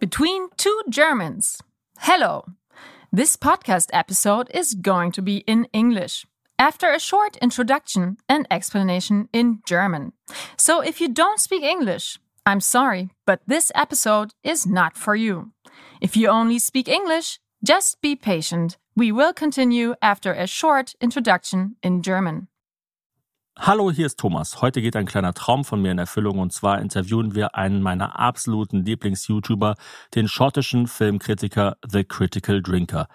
Between two Germans. Hello. This podcast episode is going to be in English after a short introduction and explanation in German. So if you don't speak English, I'm sorry, but this episode is not for you. If you only speak English, just be patient. We will continue after a short introduction in German. Hallo, hier ist Thomas. Heute geht ein kleiner Traum von mir in Erfüllung und zwar interviewen wir einen meiner absoluten Lieblings-YouTuber, den schottischen Filmkritiker The Critical Drinker.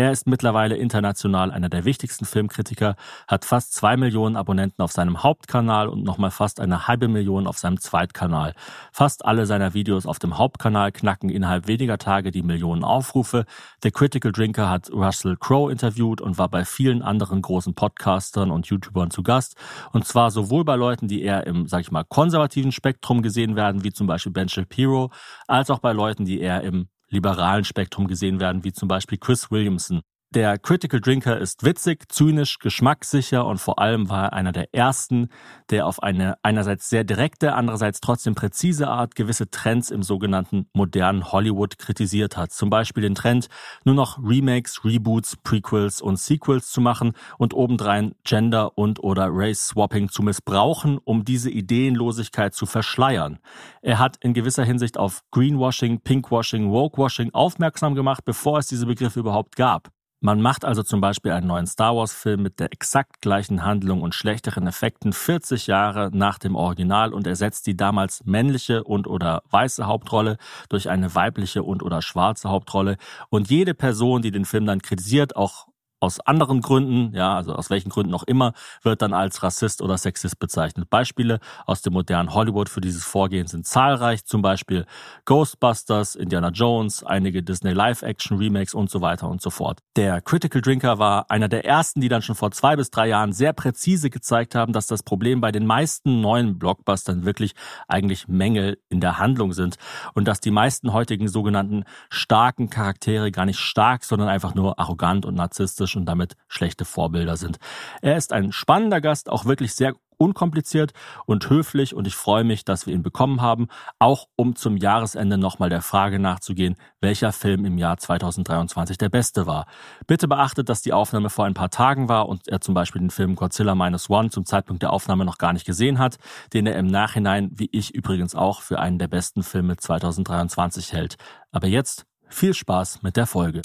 Er ist mittlerweile international einer der wichtigsten Filmkritiker, hat fast zwei Millionen Abonnenten auf seinem Hauptkanal und nochmal fast eine halbe Million auf seinem Zweitkanal. Fast alle seiner Videos auf dem Hauptkanal knacken innerhalb weniger Tage die Millionen Aufrufe. Der Critical Drinker hat Russell Crowe interviewt und war bei vielen anderen großen Podcastern und YouTubern zu Gast. Und zwar sowohl bei Leuten, die eher im, sag ich mal, konservativen Spektrum gesehen werden, wie zum Beispiel Ben Shapiro, als auch bei Leuten, die eher im liberalen Spektrum gesehen werden, wie zum Beispiel Chris Williamson. Der Critical Drinker ist witzig, zynisch, geschmackssicher und vor allem war er einer der ersten, der auf eine einerseits sehr direkte, andererseits trotzdem präzise Art gewisse Trends im sogenannten modernen Hollywood kritisiert hat. Zum Beispiel den Trend, nur noch Remakes, Reboots, Prequels und Sequels zu machen und obendrein Gender und oder Race Swapping zu missbrauchen, um diese Ideenlosigkeit zu verschleiern. Er hat in gewisser Hinsicht auf Greenwashing, Pinkwashing, Wokewashing aufmerksam gemacht, bevor es diese Begriffe überhaupt gab. Man macht also zum Beispiel einen neuen Star Wars-Film mit der exakt gleichen Handlung und schlechteren Effekten 40 Jahre nach dem Original und ersetzt die damals männliche und oder weiße Hauptrolle durch eine weibliche und oder schwarze Hauptrolle. Und jede Person, die den Film dann kritisiert, auch aus anderen Gründen, ja, also aus welchen Gründen auch immer, wird dann als Rassist oder Sexist bezeichnet. Beispiele aus dem modernen Hollywood für dieses Vorgehen sind zahlreich, zum Beispiel Ghostbusters, Indiana Jones, einige Disney Live-Action-Remakes und so weiter und so fort. Der Critical Drinker war einer der ersten, die dann schon vor zwei bis drei Jahren sehr präzise gezeigt haben, dass das Problem bei den meisten neuen Blockbustern wirklich eigentlich Mängel in der Handlung sind und dass die meisten heutigen sogenannten starken Charaktere gar nicht stark, sondern einfach nur arrogant und narzisstisch unrealistisch und damit schlechte Vorbilder sind. Er ist ein spannender Gast, auch wirklich sehr unkompliziert und höflich und ich freue mich, dass wir ihn bekommen haben, auch um zum Jahresende nochmal der Frage nachzugehen, welcher Film im Jahr 2023 der beste war. Bitte beachtet, dass die Aufnahme vor ein paar Tagen war und er zum Beispiel den Film Godzilla Minus One zum Zeitpunkt der Aufnahme noch gar nicht gesehen hat, den er im Nachhinein, wie ich übrigens auch, für einen der besten Filme 2023 hält. Aber jetzt viel Spaß mit der Folge.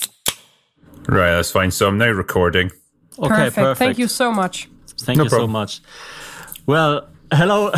Right, that's fine. So I'm now recording. Okay, perfect. perfect. Thank you so much. Thank no you problem. so much. Well, hello,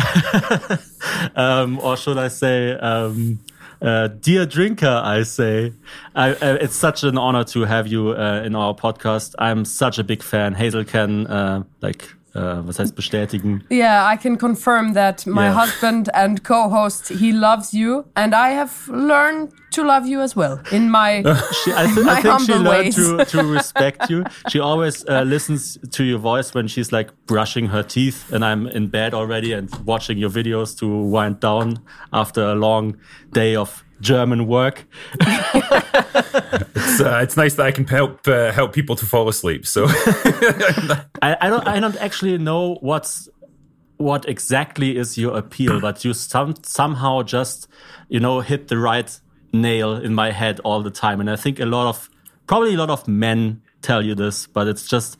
um, or should I say, um, uh, dear drinker, I say. I, uh, it's such an honor to have you uh, in our podcast. I'm such a big fan. Hazel can uh, like uh, was heißt bestätigen? Yeah, I can confirm that my yeah. husband and co-host he loves you, and I have learned to love you as well in my she, I, th I think she learned to, to respect you. She always uh, listens to your voice when she's like brushing her teeth, and I'm in bed already and watching your videos to wind down after a long day of German work. it's, uh, it's nice that I can help uh, help people to fall asleep. So I, I, don't I don't actually know what's what exactly is your appeal, but you some, somehow just you know hit the right nail in my head all the time, and I think a lot of probably a lot of men tell you this, but it's just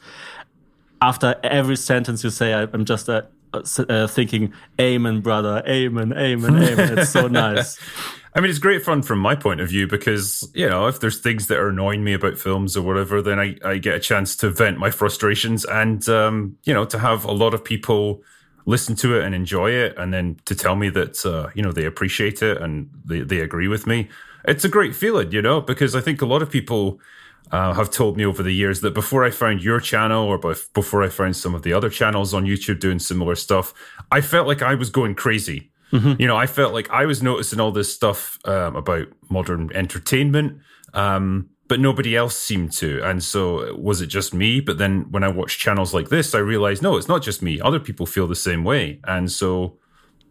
after every sentence you say, I, am just uh, uh, thinking, "Amen, brother, amen, amen, amen." It's so nice. I mean, it's great fun from my point of view because, you know, if there's things that are annoying me about films or whatever, then I, I get a chance to vent my frustrations and, um, you know, to have a lot of people listen to it and enjoy it and then to tell me that, uh, you know, they appreciate it and they, they agree with me. It's a great feeling, you know, because I think a lot of people uh, have told me over the years that before I found your channel or before I found some of the other channels on YouTube doing similar stuff, I felt like I was going crazy Mm-hmm. You know, I felt like I was noticing all this stuff um, about modern entertainment, um, but nobody else seemed to. And so, was it just me? But then, when I watch channels like this, I realized no, it's not just me. Other people feel the same way, and so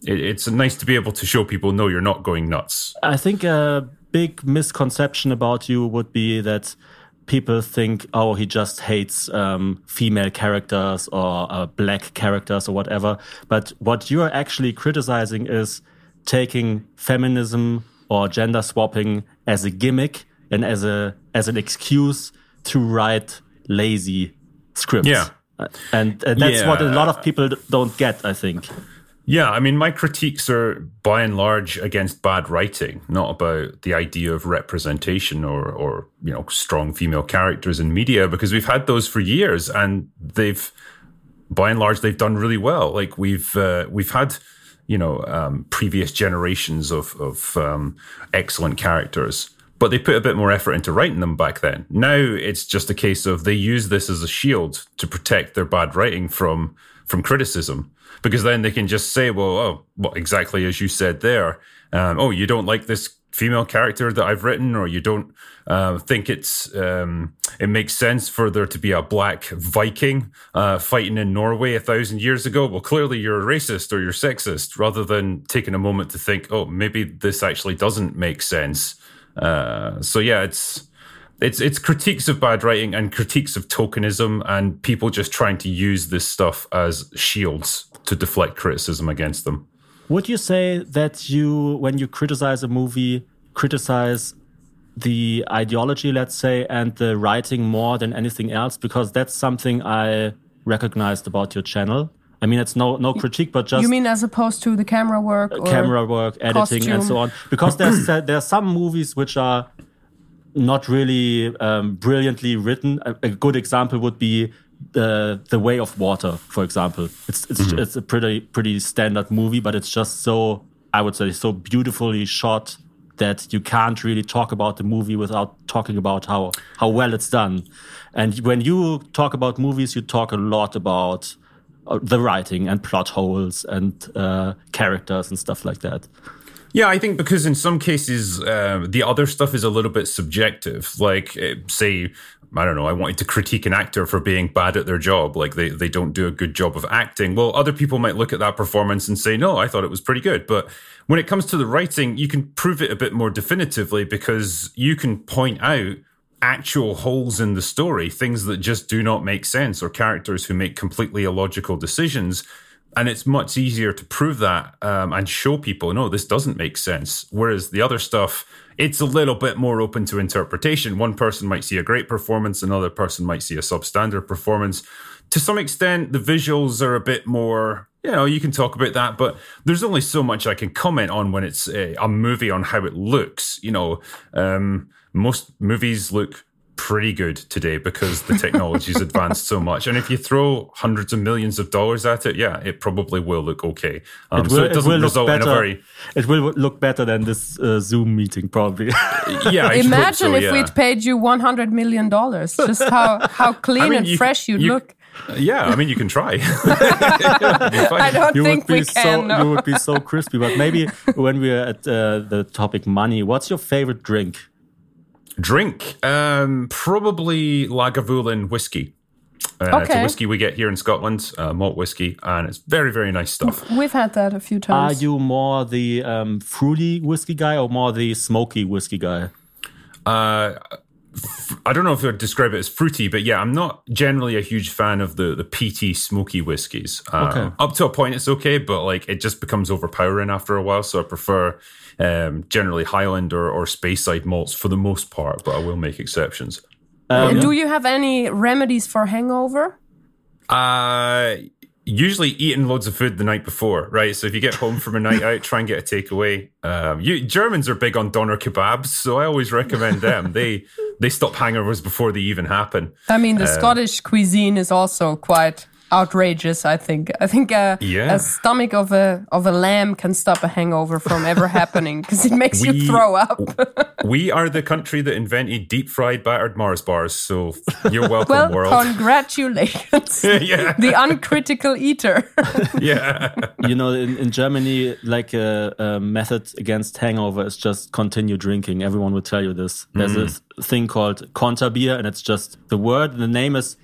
it, it's nice to be able to show people, no, you're not going nuts. I think a big misconception about you would be that people think, oh, he just hates um, female characters or uh, black characters or whatever. But what you're actually criticizing is taking feminism or gender swapping as a gimmick and as a as an excuse to write lazy scripts. Yeah. Uh, and uh, that's yeah. what a lot of people don't get, I think. Yeah, I mean, my critiques are by and large against bad writing, not about the idea of representation or, or you know, strong female characters in media, because we've had those for years, and they've, by and large, they've done really well. Like we've uh, we've had, you know, um, previous generations of of um, excellent characters, but they put a bit more effort into writing them back then. Now it's just a case of they use this as a shield to protect their bad writing from from criticism because then they can just say, well, oh, well, exactly as you said there. Um, oh, you don't like this female character that I've written, or you don't uh, think it's um, it makes sense for there to be a black Viking uh, fighting in Norway a thousand years ago. Well, clearly you're a racist or you're sexist, rather than taking a moment to think, oh, maybe this actually doesn't make sense. Uh, so yeah, it's it's it's critiques of bad writing and critiques of tokenism and people just trying to use this stuff as shields to deflect criticism against them. Would you say that you, when you criticize a movie, criticize the ideology, let's say, and the writing more than anything else? Because that's something I recognized about your channel. I mean, it's no no critique, but just you mean as opposed to the camera work, uh, camera work, editing, costume. and so on. Because there's uh, there are some movies which are not really um, brilliantly written. A, a, good example would be the the way of water for example it's it's mm -hmm. it's a pretty pretty standard movie but it's just so i would say so beautifully shot that you can't really talk about the movie without talking about how how well it's done and when you talk about movies you talk a lot about uh, the writing and plot holes and uh, characters and stuff like that yeah, I think because in some cases uh, the other stuff is a little bit subjective. Like, uh, say, I don't know, I wanted to critique an actor for being bad at their job, like they, they don't do a good job of acting. Well, other people might look at that performance and say, no, I thought it was pretty good. But when it comes to the writing, you can prove it a bit more definitively because you can point out actual holes in the story, things that just do not make sense, or characters who make completely illogical decisions and it's much easier to prove that um, and show people no this doesn't make sense. Whereas the other stuff it's a little bit more open to interpretation. One person might see a great performance another person might see a substandard performance. To some extent the visuals are a bit more you know you can talk about that but there's only so much i can comment on when it's a, a movie on how it looks you know. Um, most movies look pretty good today because the technology's advanced so much. And if you throw hundreds of millions of dollars at it, yeah, it probably will look okay. Um, it will, so it doesn't it result better, in a very. It will look better than this uh, Zoom meeting, probably. yeah. Imagine so, if yeah. we'd paid you one hundred million dollars. Just how how clean I mean, and you, fresh you'd you, look. Yeah, I mean, you can try. I don't you think we can. So, no. You would be so crispy. But maybe when we're at uh, the topic money, what's your favorite drink? Drink, um, probably Lagavulin whiskey. Uh, okay. It's a whiskey we get here in Scotland, uh, malt whiskey, and it's very, very nice stuff. We've had that a few times. Are you more the um, fruity whiskey guy or more the smoky whiskey guy? Uh, I don't know if I'd describe it as fruity, but yeah, I'm not generally a huge fan of the the peaty, smoky whiskies. Um, okay. Up to a point, it's okay, but like it just becomes overpowering after a while. So I prefer um, generally Highland or, or Speyside malts for the most part, but I will make exceptions. Um, do you have any remedies for hangover? Uh, usually eating loads of food the night before, right? So if you get home from a night out, try and get a takeaway. Um, you, Germans are big on doner kebabs, so I always recommend them. they they stop hangovers before they even happen. I mean, the um, Scottish cuisine is also quite outrageous. I think. I think a, yeah. a, stomach of a of a lamb can stop a hangover from ever happening because it makes we, you throw up. we are the country that invented deep fried battered Mars bars, so you're welcome, well, world. Congratulations, yeah. the uncritical eater. yeah, you know, in, in Germany, like a, a, method against hangover is just continue drinking. Everyone will tell you this. There's mm. a thing called Konterbier, and it's just the word. The name is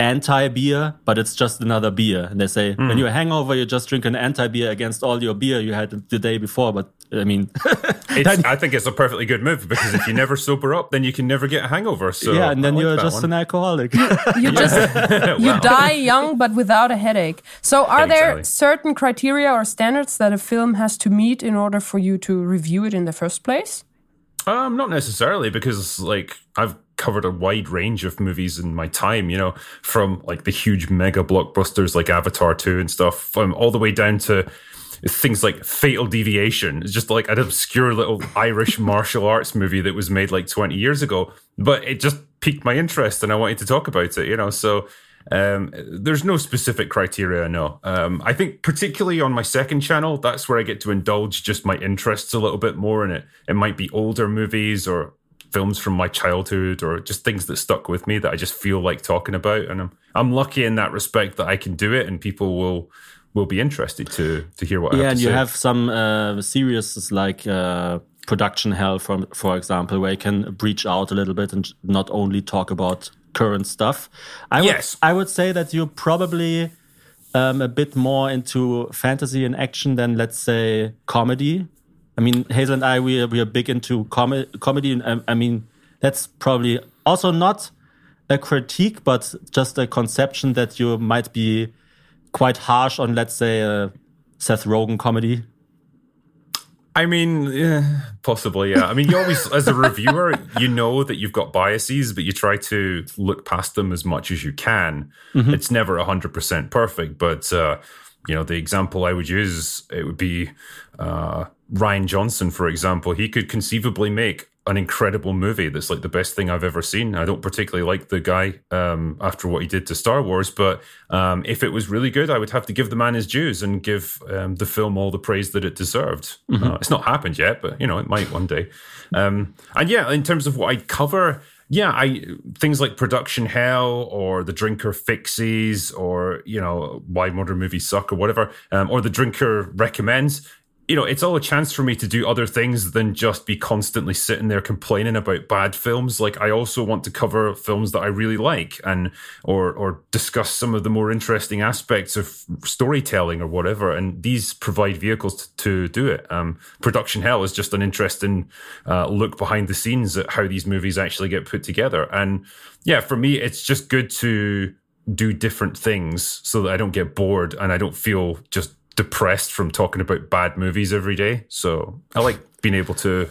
anti beer, but it's just another beer. And they say mm. when you're hangover, you just drink an anti beer against all your beer you had the day before. But I mean, I think it's a perfectly good move because if you never sober up, then you can never get a hangover. So yeah, and then like you're just one. an alcoholic. You, just you die young but without a headache. So, are exactly. there certain criteria or standards that a film has to meet in order for you to review it in the first place? Um, not necessarily, because like I've covered a wide range of movies in my time. You know, from like the huge mega blockbusters like Avatar two and stuff, um, all the way down to things like Fatal Deviation. It's just like an obscure little Irish martial arts movie that was made like 20 years ago, but it just piqued my interest and I wanted to talk about it, you know. So um, there's no specific criteria, no. Um, I think particularly on my second channel, that's where I get to indulge just my interests a little bit more in it. It might be older movies or films from my childhood or just things that stuck with me that I just feel like talking about. And I'm I'm lucky in that respect that I can do it and people will will be interested to to hear what. Yeah, and you say. have some uh, series like uh, production hell, for for example, where you can breach out a little bit and not only talk about current stuff. I yes, would, I would say that you're probably um, a bit more into fantasy and action than let's say comedy. I mean, Hazel and I we are, we are big into com- comedy, and I, I mean that's probably also not a critique, but just a conception that you might be quite harsh on, let's say, a Seth Rogen comedy? I mean, yeah, possibly, yeah. I mean, you always, as a reviewer, you know that you've got biases, but you try to look past them as much as you can. Mm-hmm. It's never 100% perfect, but, uh, you know, the example I would use, it would be uh, Rian Johnson, for example. He could conceivably make an incredible movie that's like the best thing I've ever seen. I don't particularly like the guy um, after what he did to Star Wars, but um, if it was really good, I would have to give the man his dues and give um, the film all the praise that it deserved. Mm-hmm. Uh, it's not happened yet, but you know it might one day. Um, and yeah, in terms of what I cover, yeah, I things like production hell or the drinker fixies or you know why modern movies suck or whatever, um, or the drinker recommends you know, it's all a chance for me to do other things than just be constantly sitting there complaining about bad films. Like I also want to cover films that I really like and or or discuss some of the more interesting aspects of storytelling or whatever. And these provide vehicles to, to do it. Um, Production Hell is just an interesting uh, look behind the scenes at how these movies actually get put together. And yeah, for me, it's just good to do different things so that I don't get bored and I don't feel just depressed from talking about bad movies every day. So I like being able to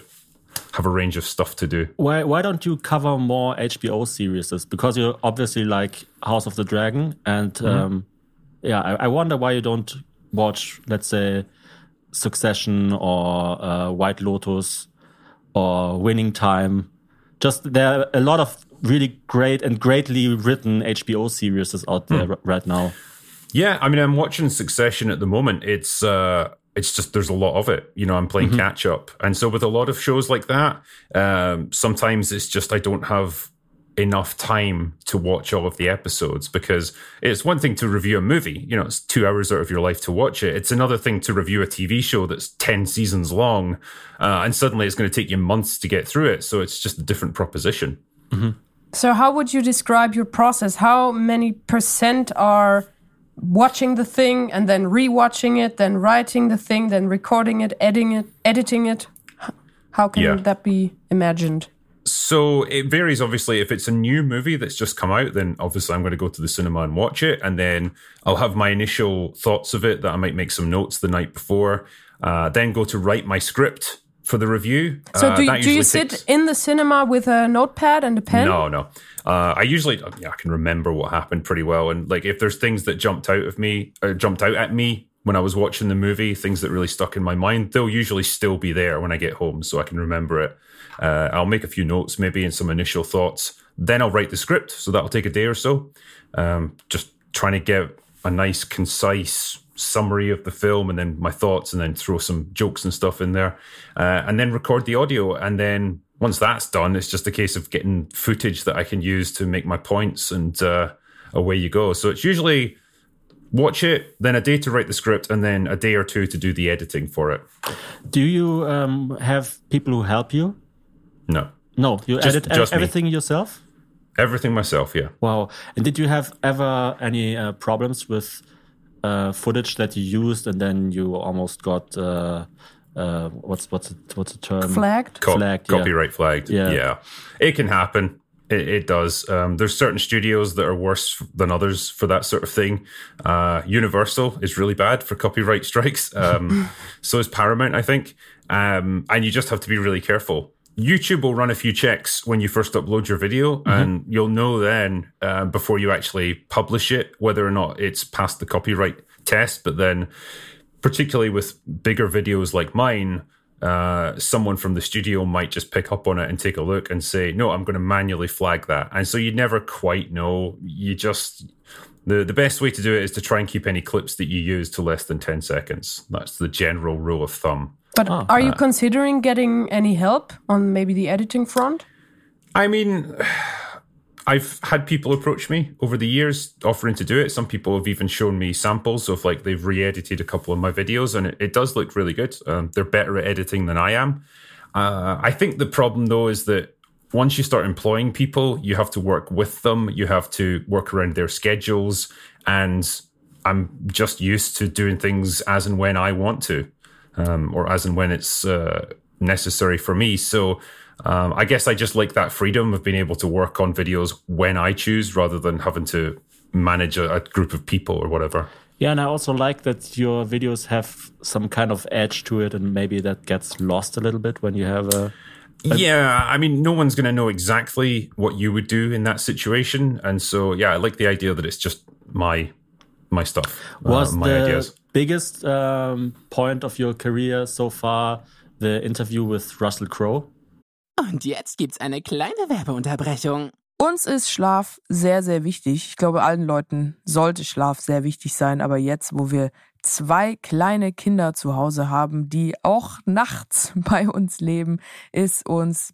have a range of stuff to do. Why why don't you cover more HBO series? Because you obviously like House of the Dragon, and mm -hmm. um, yeah, I, I, wonder why you don't watch, let's say, Succession or uh, White Lotus or Winning Time. Just there are a lot of really great and greatly written HBO series out there mm. right now. Yeah, I mean, I'm watching Succession at the moment. It's uh, it's just there's a lot of it. You know, I'm playing mm-hmm. catch up, and so with a lot of shows like that, um, sometimes it's just I don't have enough time to watch all of the episodes because it's one thing to review a movie. You know, it's two hours out of your life to watch it. It's another thing to review a TV show that's ten seasons long, uh, and suddenly it's going to take you months to get through it. So it's just a different proposition. Mm-hmm. So, how would you describe your process? How many percent are watching the thing and then rewatching it, then writing the thing, then recording it, editing it, editing it. How can yeah. that be imagined? So it varies, obviously. If it's a new movie that's just come out, then obviously I'm going to go to the cinema and watch it. And then I'll have my initial thoughts of it that I might make some notes the night before. Uh, then go to write my script for the review. So do, uh, do you sit takes... in the cinema with a notepad and a pen? No, no. Uh, I usually yeah, I can remember what happened pretty well, and like if there's things that jumped out of me or jumped out at me when I was watching the movie, things that really stuck in my mind, they'll usually still be there when I get home, so I can remember it. Uh, I'll make a few notes, maybe, and some initial thoughts. Then I'll write the script, so that'll take a day or so. Um, just trying to get a nice, concise summary of the film and then my thoughts and then throw some jokes and stuff in there uh, and then record the audio and then once that's done, it's just a case of getting footage that I can use to make my points, and uh, away you go. So it's usually watch it, then a day to write the script, and then a day or two to do the editing for it. Do you um, have people who help you? No. No, you just, edit just everything me. yourself? Everything myself, yeah. Wow. And did you have ever any uh, problems with uh, footage that you used and then you almost got uh, uh, what's what's it, what's the term? Flagged. Co- Flagged, yeah. copyright flagged. Yeah. Yeah. It can happen. It, it does. Um, there's certain studios that are worse than others for that sort of thing. Uh, Universal is really bad for copyright strikes. Um, so is Paramount, I think. Um, and you just have to be really careful. YouTube will run a few checks when you first upload your video, and you'll know then uh, before you actually publish it whether or not it's passed the copyright test. But then, particularly with bigger videos like mine, uh, someone from the studio might just pick up on it and take a look and say, "No, I'm going to manually flag that." And so you never quite know. You just the the best way to do it is to try and keep any clips that you use to less than ten seconds. That's the general rule of thumb. But are you considering getting any help on maybe the editing front? I mean, I've had people approach me over the years offering to do it. Some people have even shown me samples of like they've re-edited a couple of my videos, and it, it does look really good. Um, they're better at editing than I am. Uh, I think the problem though is that once you start employing people, you have to work with them. You have to work around their schedules, and I'm just used to doing things as and when I want to, um, or as and when it's uh, necessary for me. So um, I guess I just like that freedom of being able to work on videos when I choose, rather than having to manage a, a group of people or whatever. Yeah, and I also like that your videos have some kind of edge to it, and maybe that gets lost a little bit when you have a. Yeah, I mean, no one's going to know exactly what you would do in that situation, and so yeah, I like the idea that it's just my my stuff, uh, my the ideas. Biggest um, point of your career so far the interview with Russell Crowe? Und jetzt gibt's eine kleine Werbeunterbrechung. Uns ist Schlaf sehr, sehr wichtig. Ich glaube, allen Leuten sollte Schlaf sehr wichtig sein. Aber jetzt, wo wir zwei kleine Kinder zu Hause haben, die auch nachts bei uns leben, ist uns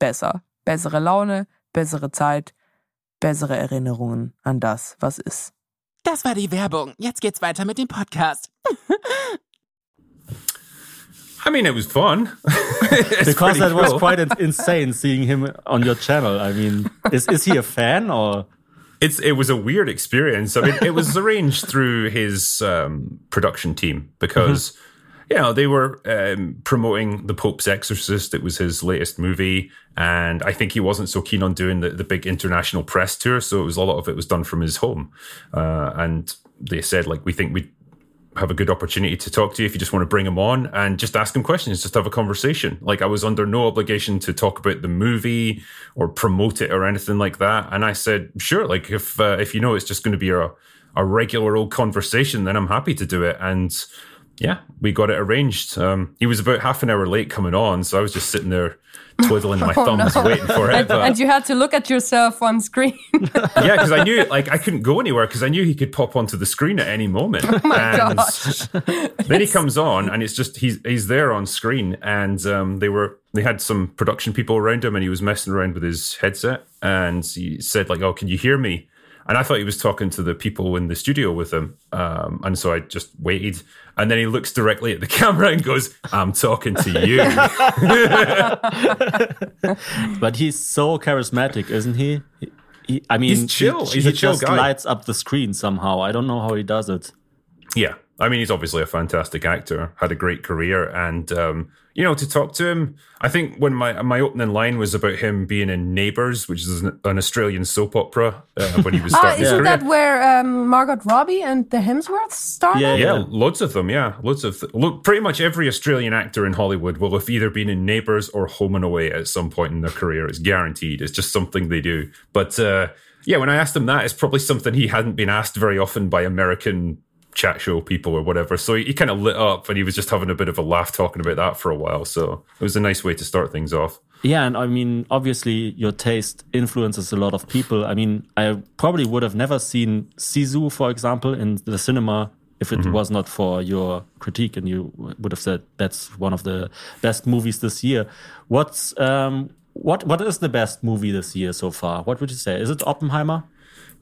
besser. Bessere Laune, bessere Zeit, bessere Erinnerungen an das, was ist. Das war die Werbung. Jetzt geht's weiter mit dem Podcast. I mean, it was fun. Because that was cool. quite in- insane seeing him on your channel. I mean, is is he a fan or? It's it was a weird experience. I mean, it was arranged through his um, production team because you know they were um, promoting the Pope's Exorcist. It was his latest movie, and I think he wasn't so keen on doing the, the big international press tour. So it was a lot of it was done from his home, uh, and they said like we think we have a good opportunity to talk to you if you just want to bring him on and just ask him questions, just have a conversation. Like I was under no obligation to talk about the movie or promote it or anything like that. And I said, sure, like if uh, if you know it's just going to be a a regular old conversation, then I'm happy to do it. And yeah, we got it arranged. Um, he was about half an hour late coming on, so I was just sitting there twiddling my Oh, thumbs, no. waiting for it. and, but- and you had to look at yourself on screen. yeah, because I knew like I couldn't go anywhere because I knew he could pop onto the screen at any moment. Oh my and gosh. then he comes on and it's just he's he's there on screen and um, they were they had some production people around him and he was messing around with his headset and he said like, "Oh, can you hear me?" And I thought he was talking to the people in the studio with him, um, and so I just waited. And then he looks directly at the camera and goes, "I'm talking to you." But he's so charismatic, isn't he? He- he- I mean, He's chill. He, He's he a chill just guy. lights up the screen somehow. I don't know how he does it. Yeah, I mean, he's obviously a fantastic actor, had a great career, and um, you know, to talk to him, I think when my my opening line was about him being in Neighbours, which is an, an Australian soap opera uh, when he was Ah, starting his isn't career. that where um, Margot Robbie and the Hemsworths started? Yeah, yeah, loads of them. Yeah, loads of. look, pretty much every Australian actor in Hollywood will have either been in Neighbours or Home and Away at some point in their career. It's guaranteed. It's just something they do. But uh, yeah, when I asked him that, it's probably something he hadn't been asked very often by American chat show people or whatever. So he, he kind of lit up and he was just having a bit of a laugh talking about that for a while. So it was a nice way to start things off. Yeah, and I mean, obviously, your taste influences a lot of people. I mean, I probably would have never seen Sisu, for example, in the cinema if it was not for your critique, and you would have said that's one of the best movies this year. What's um, what what is the best movie this year so far? What would you say? Is it Oppenheimer?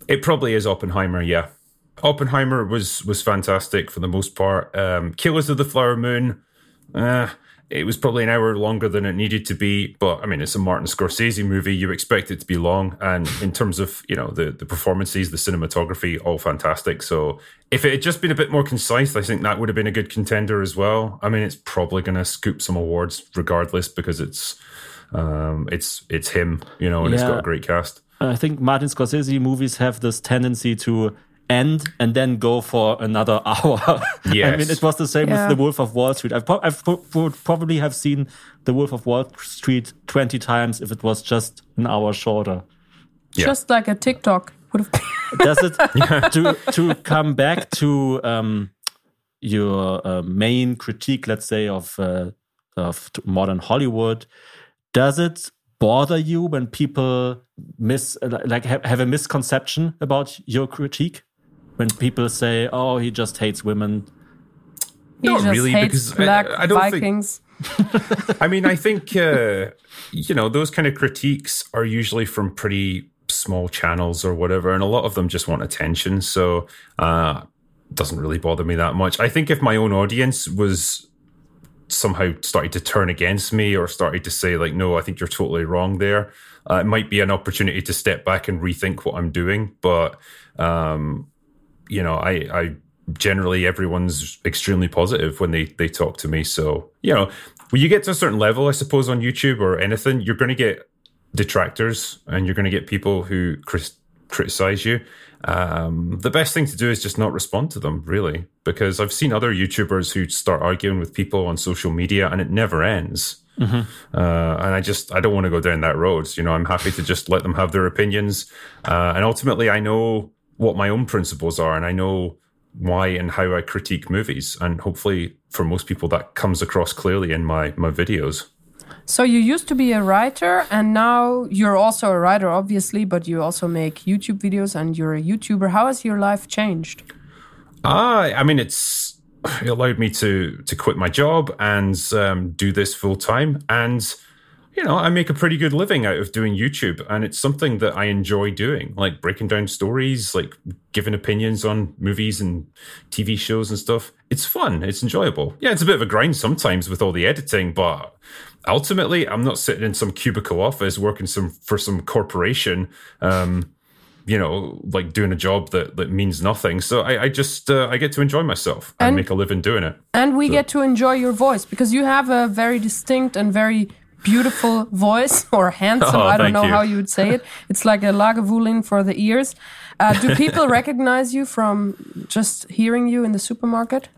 It probably is Oppenheimer, yeah. Oppenheimer was was fantastic for the most part. Um, Killers of the Flower Moon, uh, it was probably an hour longer than it needed to be, but I mean, it's a Martin Scorsese movie. You expect it to be long, and in terms of you know the the performances, the cinematography, all fantastic. So if it had just been a bit more concise, I think that would have been a good contender as well. I mean, it's probably going to scoop some awards regardless because it's um, it's it's him, you know, and it's got a great cast. I think Martin Scorsese movies have this tendency to end and then go for another hour. I mean, it was the same Yeah. with The Wolf of Wall Street. I pro- I pro- would probably have seen The Wolf of Wall Street 20 times if it was just an hour shorter. Yeah. Just like a TikTok would have been. Does it, to, to come back to um, your uh, main critique, let's say, of, uh, of modern Hollywood, does it bother you when people miss like have, have a misconception about your critique when people say oh he just hates women He Not just really, hates because I- black I don't think- Vikings. I mean, I think uh, you know those kind of critiques are usually from pretty small channels or whatever, and a lot of them just want attention. So uh, doesn't really bother me that much. I think if my own audience was somehow started to turn against me or started to say like, "No, I think you're totally wrong," there, uh, it might be an opportunity to step back and rethink what I'm doing. But um, you know, I, I generally everyone's extremely positive when they they talk to me. So you know, when you get to a certain level, I suppose on YouTube or anything, you're going to get detractors and you're going to get people who crit- criticize you. Um, the best thing to do is just not respond to them, really, because I've seen other YouTubers who start arguing with people on social media and it never ends. Uh, and I just I don't want to go down that road. You know, I'm happy to just let them have their opinions, uh, and ultimately, I know what my own principles are, and I know why and how I critique movies, and hopefully, for most people, that comes across clearly in my my videos. So you used to be a writer, and now you're also a writer, obviously, but you also make YouTube videos, and you're a YouTuber. How has your life changed? Ah, I mean, it's it allowed me to to quit my job and um, do this full time, and you know, I make a pretty good living out of doing YouTube, and it's something that I enjoy doing, like breaking down stories, like giving opinions on movies and TV shows and stuff. It's fun. It's enjoyable. Yeah, it's a bit of a grind sometimes with all the editing, but ultimately, I'm not sitting in some cubicle office working some for some corporation. Um, you know, like doing a job that, that means nothing. So I, I just uh, I get to enjoy myself and, And- make a living doing it. And we get to enjoy your voice because you have a very distinct and very beautiful voice, or handsome. Oh, I don't know you. how you would say it. It's like a Lagavulin for the ears. Uh, do people recognize you from just hearing you in the supermarket?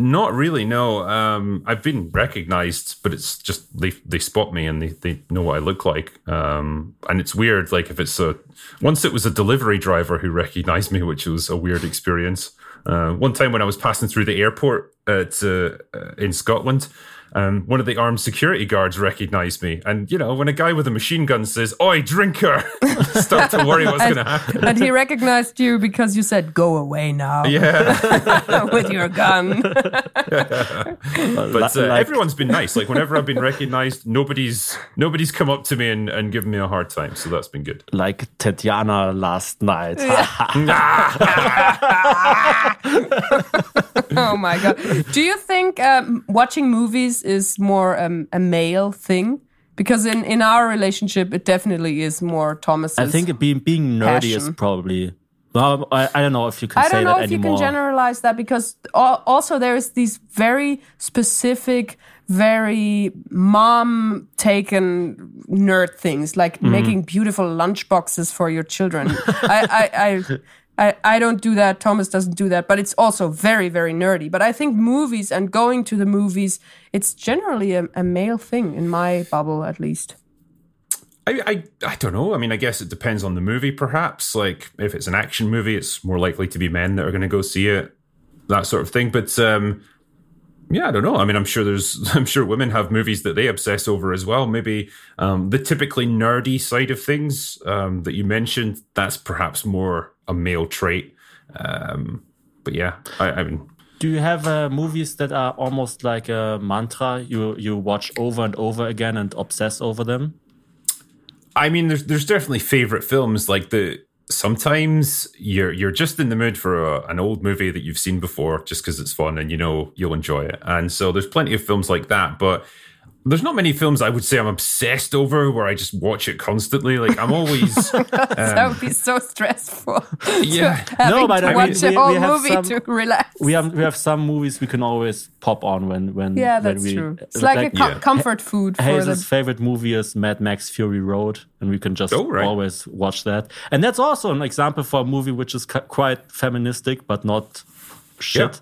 Not really, no. Um, I've been recognized, but it's just they they spot me and they, they know what I look like. Um, and it's weird, like if it's a once it was a delivery driver who recognized me, which was a weird experience. Uh, one time when I was passing through the airport at uh, uh, in Scotland, um, one of the armed security guards recognized me. And, you know, when a guy with a machine gun says, Oi, drinker, start to worry what's going to happen. And he recognized you because you said, "Go away now" Yeah. with your gun. But uh, like- everyone's been nice. Like, whenever I've been recognized, nobody's nobody's come up to me and, and given me a hard time. So that's been good. Like Tatiana last night. oh my god! Do you think um, watching movies is more um, a male thing? Because in, in our relationship, it definitely is more Thomas's. I think being being nerdy is probably. Well, I, I don't know if you can I don't know that if you can generalize that because also there is these very specific, very mom taken nerd things like Mm-hmm. making beautiful lunch boxes for your children. I, I, I, I, I don't do that. Thomas doesn't do that, but it's also very, very nerdy. But I think movies and going to the movies, it's generally a, a male thing in my bubble, at least. I, I I don't know. I mean, I guess it depends on the movie, perhaps. Like if it's an action movie, it's more likely to be men that are going to go see it, that sort of thing. But um, yeah, I don't know. I mean, I'm sure there's I'm sure women have movies that they obsess over as well. Maybe um, the typically nerdy side of things um, that you mentioned, that's perhaps more a male trait. Um, but yeah, I, I mean, Do you have uh, movies that are almost like a mantra you you watch over and over again and obsess over them? I mean, there's there's definitely favorite films like the. Sometimes you're you're just in the mood for a, an old movie that you've seen before, just because it's fun and you know you'll enjoy it. And so there's plenty of films like that, but there's not many films I would say I'm obsessed over where I just watch it constantly. Like I'm always that um, would be so stressful. yeah. no, but to I mean, watch we- a whole we have movie some- to relax. We have we have some movies we can always pop on when when Yeah, when that's we, true. It's like, a co- Yeah. comfort food for Hazel's the. favorite movie is Mad Max Fury Road, and we can just Oh, right. always watch that. And that's also an example for a movie which is cu- quite feministic, but not shit. Yeah.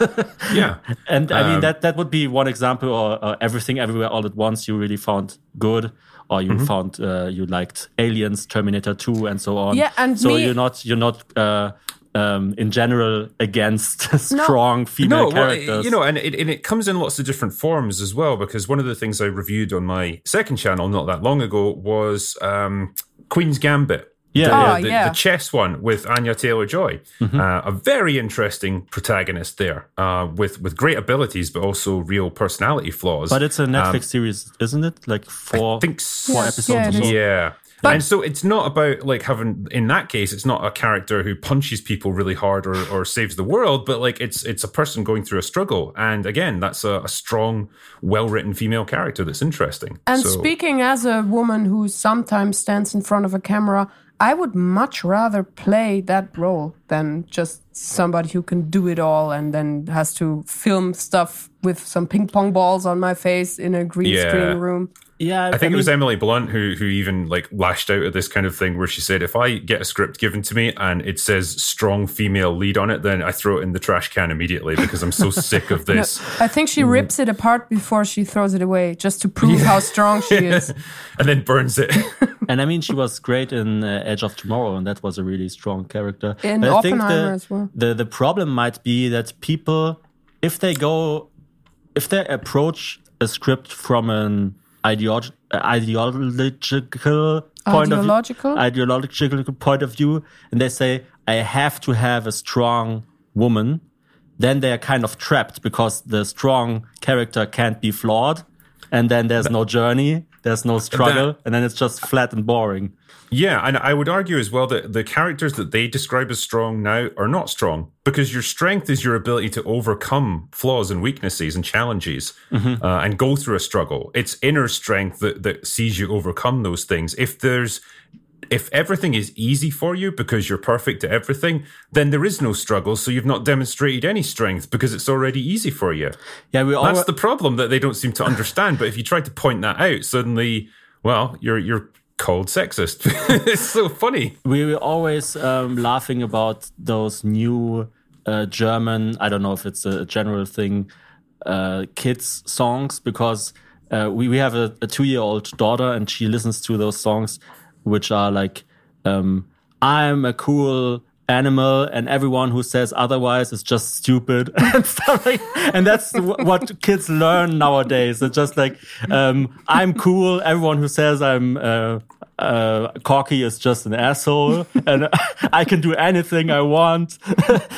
Yeah, and I mean Um, that that would be one example, or, or everything everywhere all at once. You really found good, or you Mm-hmm. found uh, you liked Aliens, Terminator Two, and so on. Yeah, and so me- you're not you're not uh, um, in general against strong female no, well, characters. you know, and it, and it comes in lots of different forms as well. Because one of the things I reviewed on my second channel not that long ago was um, Queen's Gambit. Yeah. the, Oh, the, yeah. the chess one with Anya Taylor Joy, Mm-hmm. uh, a very interesting protagonist there, uh, with with great abilities, but also real personality flaws. but it's a Netflix series, isn't it? Like four, Um, I think four episodes. Yeah, or so. Yeah. But- and so it's not about like having in that case it's not a character who punches people really hard or, or saves the world but like it's it's a person going through a struggle and again that's a, a strong well written female character that's interesting And So- speaking as a woman who sometimes stands in front of a camera, I would much rather play that role than just somebody who can do it all and then has to film stuff with some ping pong balls on my face in a green Yeah. screen room. Yeah, I think it was Emily Blunt who who even like lashed out at this kind of thing where she said if I get a script given to me and it says strong female lead on it then I throw it in the trash can immediately because I'm so sick of this. I think she rips it apart before she throws it away just to prove how strong she is. and then burns it. and I mean, she was great in uh, Edge of Tomorrow, and that was a really strong character. In But I think Oppenheimer the, as well. The the problem might be that people, if they go, if they approach a script from an ideolog- ideological point Ideological? of view, ideological point of view, and they say, "I have to have a strong woman," then they are kind of trapped because the strong character can't be flawed, and then there's no journey, there's no struggle, and then it's just flat and boring. Yeah, and I would argue as well that the characters that they describe as strong now are not strong because your strength is your ability to overcome flaws and weaknesses and challenges uh, and go through a struggle. It's inner strength that, that sees you overcome those things. If there's if everything is easy for you because you're perfect at everything, then there is no struggle. So you've not demonstrated any strength because it's already easy for you. Yeah, we all That's the problem that they don't seem to understand. but if you try to point that out, suddenly, well, you're you're called sexist. it's so funny. we were always um, laughing about those new uh, German. I don't know if it's a general thing. Uh, kids songs because uh, we we have a, a two year old daughter and she listens to those songs, which are like um, I'm a cool animal and everyone who says otherwise is just stupid and stuff like and that's what kids learn nowadays it's just like um, i'm cool everyone who says i'm uh, uh, Corky is just an asshole, and I can do anything I want.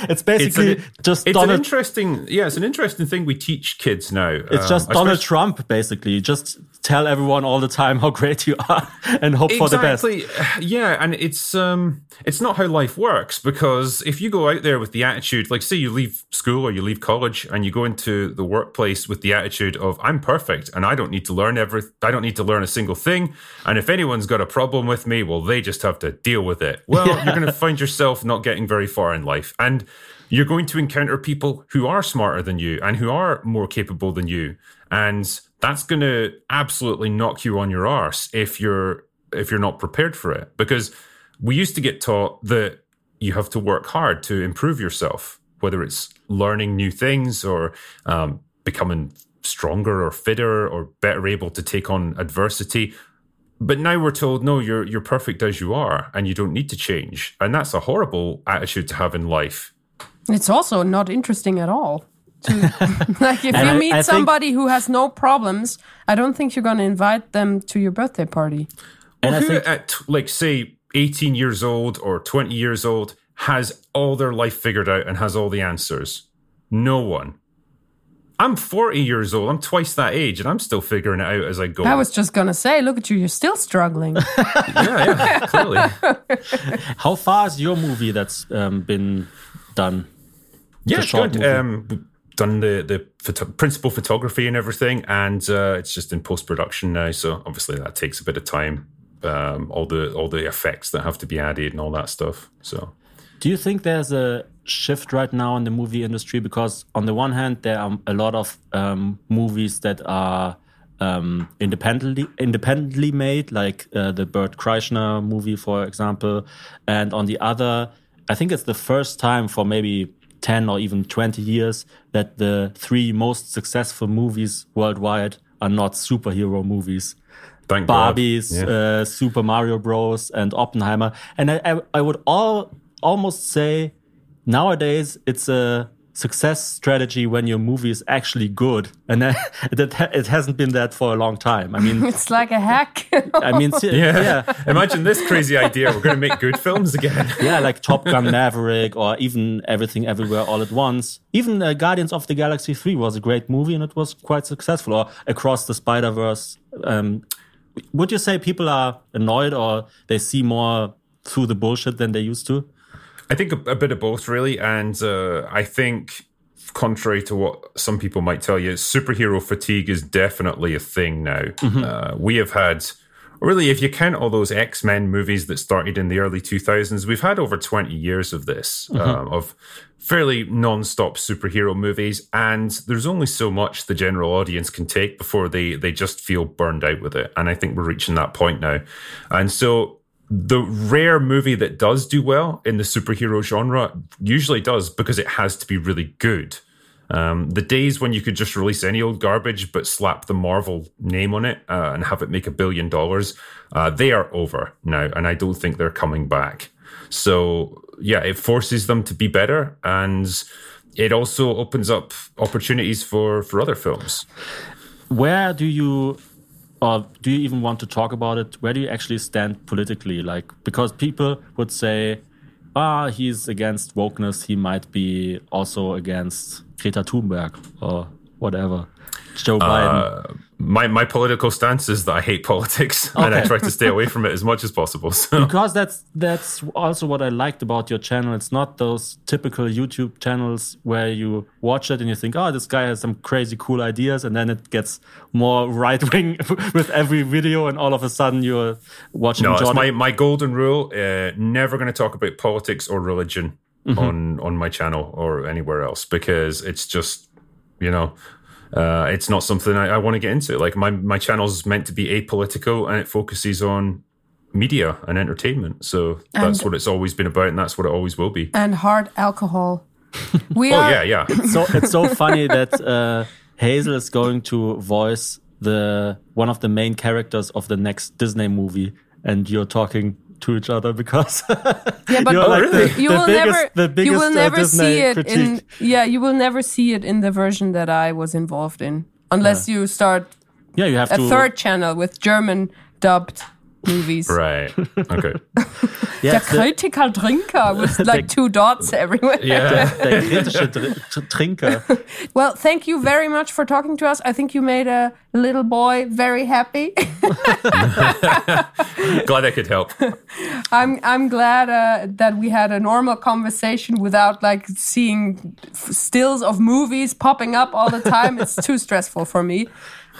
it's basically it's an, just it's Donald. an interesting, yeah, it's an interesting thing we teach kids now. It's just Um, Donald Trump, basically. Just tell everyone all the time how great you are and hope for the best. Exactly. Yeah, and it's um it's not how life works because if you go out there with the attitude, like say you leave school or you leave college and you go into the workplace with the attitude of I'm perfect and I don't need to learn every I don't need to learn a single thing and if anyone's got a problem with me, well they just have to deal with it. Well, you're going to find yourself not getting very far in life and you're going to encounter people who are smarter than you and who are more capable than you and that's going to absolutely knock you on your arse if you're if you're not prepared for it. Because we used to get taught that you have to work hard to improve yourself whether it's learning new things or um, becoming stronger or fitter or better able to take on adversity. But now we're told no you're you're perfect as you are and you don't need to change. And that's a horrible attitude to have in life. It's also not interesting at all. To, like if And you I- meet I think- somebody who has no problems, I don't think you're going to invite them to your birthday party. And I who think at like say 18 years old or 20 years old has all their life figured out and has all the answers no one i'm 40 years old i'm twice that age and i'm still figuring it out as i go I was just going to say, look at you, you're still struggling. yeah yeah clearly how far is your movie that's um, been done? yeah it's good um we've done the the photo- principal photography and everything and uh it's just in post-production now so obviously that takes a bit of time um all the all the effects that have to be added and all that stuff so Do you think there's a shift right now in the movie industry? Because on the one hand, there are a lot of um, movies that are um, independently independently made, like uh, the Bert Kreischer movie, for example. And on the other, I think it's the first time for maybe 10 or even 20 years that the three most successful movies worldwide are not superhero movies. thank. Barbies, Yeah. uh, Super Mario Bros. and Oppenheimer. And I, I, I would all almost say nowadays it's a success strategy when your movie is actually good, and that, that it hasn't been that for a long time. I mean, it's like a hack. I mean, Yeah. yeah, Imagine this crazy idea. We're going to make good films again. yeah, like Top Gun Maverick or even Everything Everywhere All at Once. Even uh, Guardians of the Galaxy 3 was a great movie and it was quite successful. Or Across the Spider Verse. Um, would you say people are annoyed or they see more through the bullshit than they used to? I think a, a bit of both, really. And uh, I think, contrary to what some people might tell you, superhero fatigue is definitely a thing now. Uh, we have had, really, if you count all those X Men movies that started in the early 2000s, we've had over 20 years of this, um, of fairly non stop superhero movies. And there's only so much the general audience can take before they, they just feel burned out with it. And I think we're reaching that point now. And so the rare movie that does do well in the superhero genre usually does because it has to be really good. Um, the days when you could just release any old garbage but slap the Marvel name on it uh, and have it make a billion dollars, uh, they are over now, and I don't think they're coming back. So yeah, it forces them to be better, and it also opens up opportunities for for other films. where do you or do you even want to talk about it? Where do you actually stand politically? Like because people would say ah he's against wokeness. He might be also against greta thunberg or whatever joe biden My my political stance is that I hate politics, and I try to stay away from it as much as possible. So. because that's that's also what I liked about your channel. It's not those typical YouTube channels where you watch it and you think, "Oh, this guy has some crazy cool ideas," and then it gets more right wing with every video, and all of a sudden you're watching. No, it's my, my golden rule. Uh, never going to talk about politics or religion on on my channel or anywhere else because it's just you know uh, it's not something I, I want to get into. Like my my channel is meant to be apolitical and it focuses on media and entertainment. So that's And- what it's always been about, and that's what it always will be. and hard alcohol. We Oh are. yeah, yeah. so it's so funny that uh, Hazel is going to voice the one of the main characters of the next Disney movie, and you're talking to each other because Yeah, but you're like the, you the will biggest, never, the biggest you will uh, never Disney see it critique. in. Yeah, you will never see it in the version that I was involved in, unless you start yeah, you have a to. third channel with German dubbed movies. Right. Okay. yeah, Der Kritiker Drinker with like two dots everywhere. Yeah. der kritische Dr Trinker. Well, thank you very much for talking to us. I think you made a little boy very happy. Glad I could help. I'm I'm glad uh, that we had a normal conversation without like seeing f- stills of movies popping up all the time. it's too stressful for me.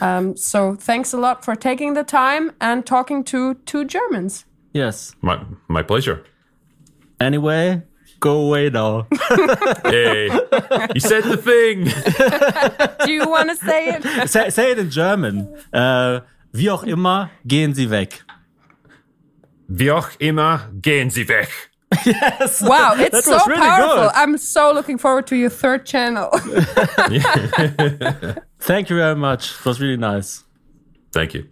Um, so thanks a lot for taking the time and talking to two Germans. Yes. My my pleasure. Anyway, go away now. Hey, you said the thing. Do you want to say it? say, say it in German. Uh, wie auch immer, gehen Sie weg. Wie auch immer, gehen Sie weg. Yes. Wow, it's so really powerful. good. I'm so looking forward to your third channel. Thank you very much. It was really nice. Thank you.